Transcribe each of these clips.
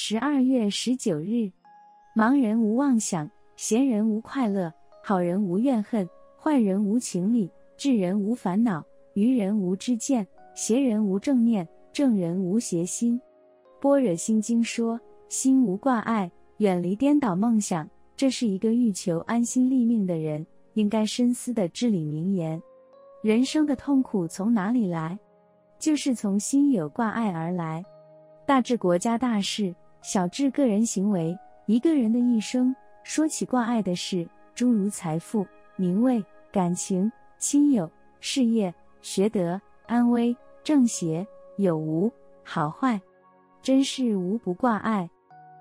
十二月十九日，盲人无妄想，闲人无快乐，好人无怨恨，坏人无情理，智人无烦恼，愚人无知见，邪人无正念，正人无邪心。般若心经说：心无挂碍，远离颠倒梦想，这是一个欲求安心立命的人应该深思的至理名言。人生的痛苦从哪里来？就是从心有挂碍而来。大至国家大事，小至个人行为，一个人的一生，说起挂碍的事，诸如财富、名位、感情、亲友、事业、学德、安危、正邪、有无、好坏，真是无不挂碍。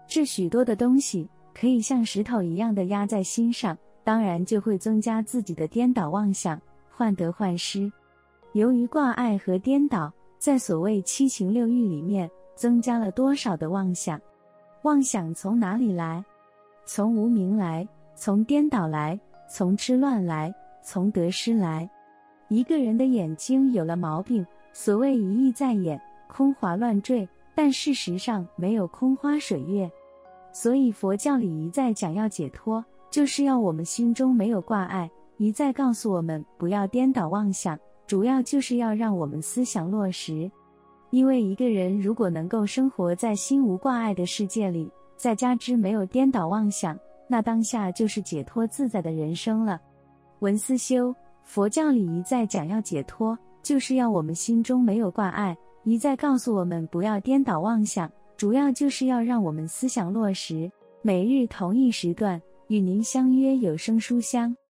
这许多的东西，可以像石头一样的压在心上，当然就会增加自己的颠倒妄想，患得患失。由于挂碍和颠倒，在所谓七情六欲里面。增加了多少的妄想？妄想从哪里来？从无明来，从颠倒来，从痴乱来，从得失来。一个人的眼睛有了毛病，所谓一意在眼，空华乱坠，但事实上没有空花水月。所以佛教里一再讲要解脱，就是要我们心中没有挂碍，一再告诉我们不要颠倒妄想，主要就是要让我们思想落实。因为一个人如果能够生活在心无挂碍的世界里，再加之没有颠倒妄想，那当下就是解脱自在的人生了。文思修，佛教里一再讲要解脱，就是要我们心中没有挂碍，一再告诉我们不要颠倒妄想，主要就是要让我们思想落实。每日同一时段与您相约有声书香。